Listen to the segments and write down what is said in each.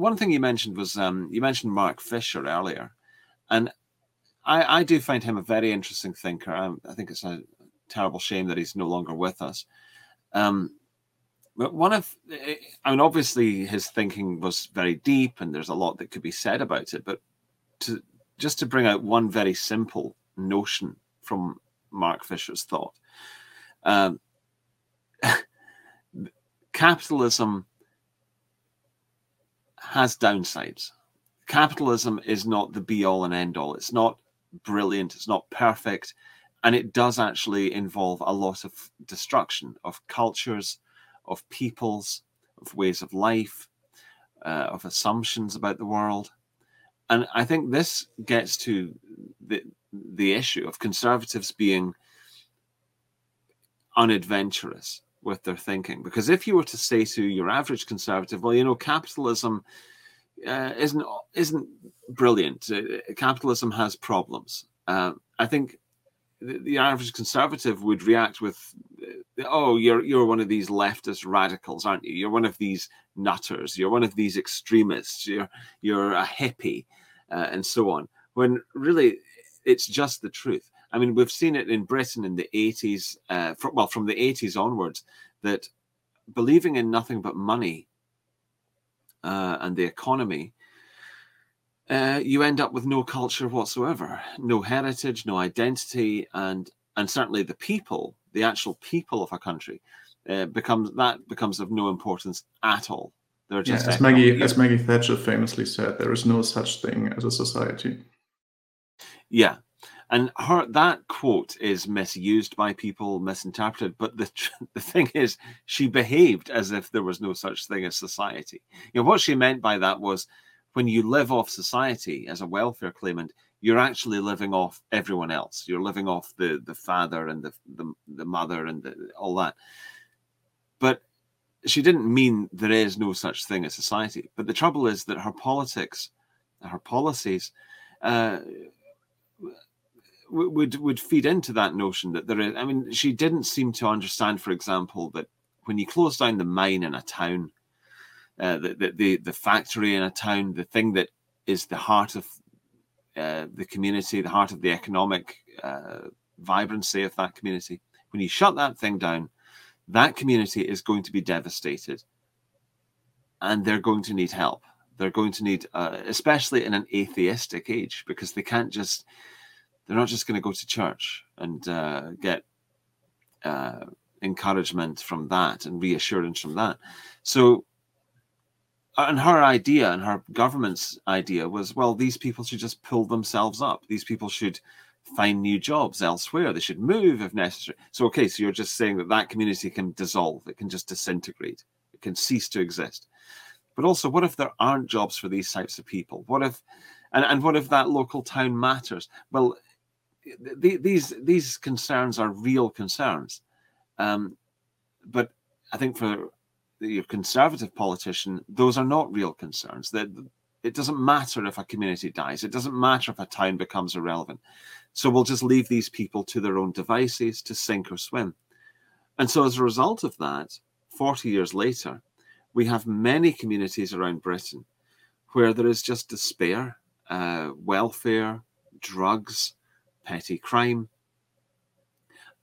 one thing you mentioned was um, you mentioned Mark Fisher earlier, and I, I do find him a very interesting thinker. I, I think it's a terrible shame that he's no longer with us. Um, but one of, I mean, obviously his thinking was very deep, and there's a lot that could be said about it. But to just to bring out one very simple notion from Mark Fisher's thought, um, capitalism has downsides. Capitalism is not the be all and end all. It's not brilliant. It's not perfect. And it does actually involve a lot of destruction of cultures, of peoples, of ways of life, uh, of assumptions about the world. And I think this gets to the, the issue of conservatives being unadventurous with their thinking. Because if you were to say to your average conservative, well, you know, capitalism uh, isn't isn't brilliant. Uh, capitalism has problems. Uh, I think the, the, average conservative would react with, uh, "Oh, you're you're one of these leftist radicals, aren't you? You're one of these nutters. You're one of these extremists. You're you're a hippie, uh, and so on." When really, it's just the truth. I mean, we've seen it in Britain in the 80s, uh, from, well, from the 80s onwards, that believing in nothing but money uh, and the economy, uh, you end up with no culture whatsoever, no heritage, no identity, and and certainly the people, the actual people of a country, uh, becomes that becomes of no importance at all. They're just yeah, as Maggie as Maggie Thatcher famously said, there is no such thing as a society. Yeah, and her that quote is misused by people, misinterpreted. But the the thing is, she behaved as if there was no such thing as society. You know what she meant by that was, when you live off society as a welfare claimant, you're actually living off everyone else. You're living off the the father and the the, the mother and the, all that. But she didn't mean there is no such thing as society. But the trouble is that her politics, her policies. Uh, would would feed into that notion that there is. I mean, she didn't seem to understand, for example, that when you close down the mine in a town, uh, the, the, the the factory in a town, the thing that is the heart of uh, the community, the heart of the economic uh, vibrancy of that community, when you shut that thing down, that community is going to be devastated, and they're going to need help. They're going to need, uh, especially in an atheistic age, because they can't just they're not just going to go to church and uh, get uh, encouragement from that and reassurance from that. So, uh, and her idea and her government's idea was well, these people should just pull themselves up. These people should find new jobs elsewhere. They should move if necessary. So, okay, so you're just saying that that community can dissolve, it can just disintegrate, it can cease to exist. But also, what if there aren't jobs for these types of people? What if, and, and what if that local town matters? Well, the, these these concerns are real concerns, um, but I think for your conservative politician, those are not real concerns. That it doesn't matter if a community dies. It doesn't matter if a town becomes irrelevant. So we'll just leave these people to their own devices to sink or swim. And so as a result of that, 40 years later, we have many communities around Britain where there is just despair, uh, welfare, drugs, petty crime.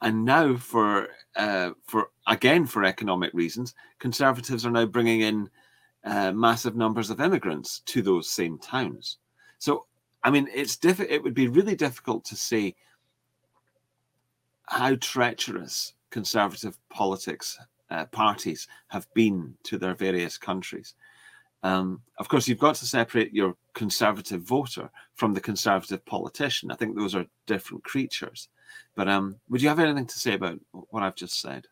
And now, for uh, for again for economic reasons, conservatives are now bringing in uh, massive numbers of immigrants to those same towns. So, I mean, it's diff- It would be really difficult to say how treacherous conservative politics uh, parties have been to their various countries. Um, of course, you've got to separate your conservative voter from the conservative politician. I think those are different creatures. But um, would you have anything to say about what I've just said?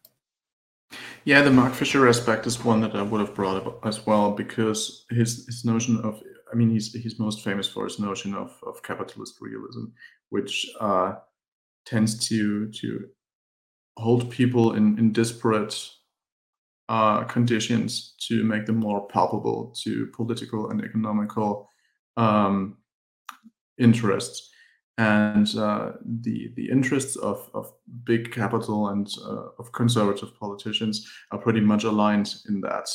Yeah, the Mark Fisher aspect is one that I would have brought up as well because his his notion of I mean he's he's most famous for his notion of, of capitalist realism, which uh, tends to to hold people in, in disparate uh, conditions to make them more palpable to political and economical um, interests. And uh, the the interests of, of big capital and uh, of conservative politicians are pretty much aligned in that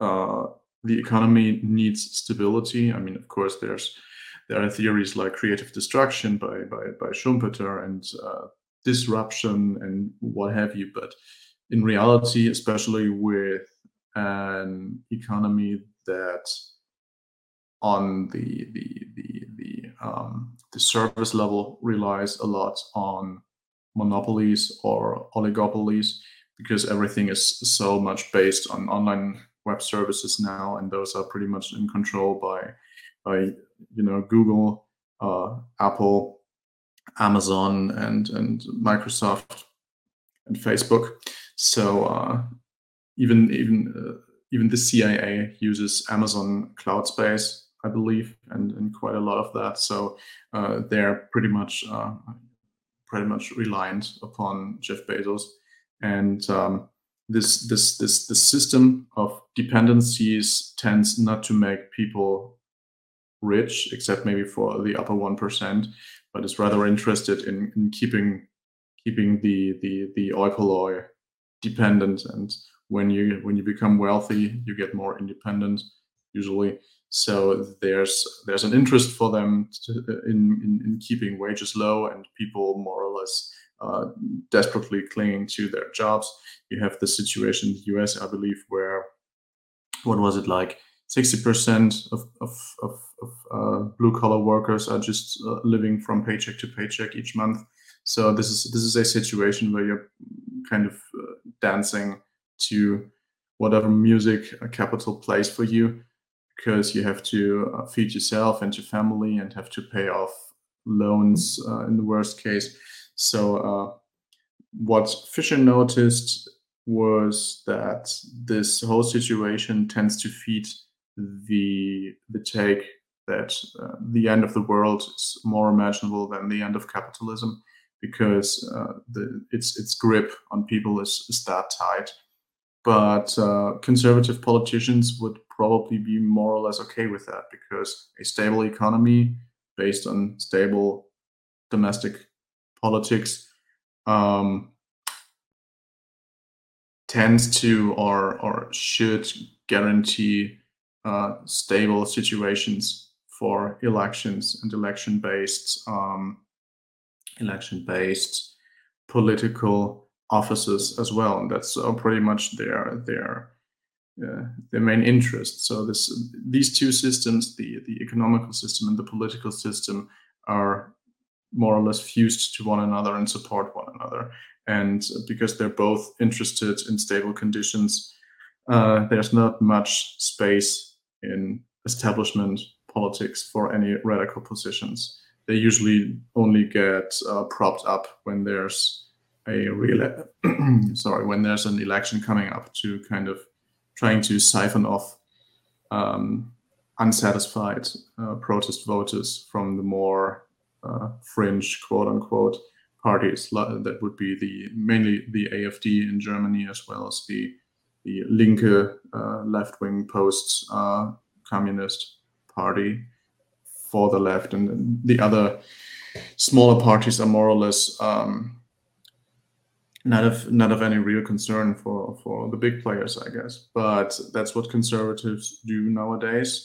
uh, the economy needs stability. I mean, of course, there's there are theories like creative destruction by by, by Schumpeter and uh, disruption and what have you. But in reality, especially with an economy that on the the the the um, the service level relies a lot on monopolies or oligopolies because everything is so much based on online web services now, and those are pretty much in control by by you know Google, uh, Apple, Amazon, and and Microsoft and Facebook. So uh, even even uh, even the CIA uses Amazon Cloud Space, I believe, and, quite a lot of that. So uh, they're pretty much uh, pretty much reliant upon Jeff Bezos, and um, this this this the system of dependencies tends not to make people rich, except maybe for the upper one percent, but is rather interested in, in keeping keeping the the the oi polloi dependent. And when you when you become wealthy, you get more independent usually. So there's there's an interest for them to, in, in, in keeping wages low and people more or less uh, desperately clinging to their jobs. You have the situation in the US, I believe, where what was it like? 60% of, of, of, of uh, blue collar workers are just uh, living from paycheck to paycheck each month. So this is this is a situation where you're kind of uh, dancing to whatever music capital plays for you, because you have to uh, feed yourself and your family and have to pay off loans uh, in the worst case. So uh, what Fisher noticed was that this whole situation tends to feed the the take that uh, the end of the world is more imaginable than the end of capitalism because uh, the, its its grip on people is, is that tight. But uh, conservative politicians would probably be more or less okay with that because a stable economy based on stable domestic politics um, tends to or or should guarantee uh, stable situations for elections and election based um, election based political offices as well. And that's uh, pretty much their their uh, their main interest so this these two systems the the economical system and the political system are more or less fused to one another and support one another. And because they're both interested in stable conditions, uh, there's not much space in establishment politics for any radical positions. They usually only get uh, propped up when there's a real sorry when there's an election coming up to kind of trying to siphon off um, unsatisfied uh, protest voters from the more uh, fringe quote unquote parties that would be the mainly the AFD in Germany as well as the the Linke uh, left wing post uh, communist party for the left. And the other smaller parties are more or less um, not of not of any real concern for for the big players, I guess. But that's what conservatives do nowadays.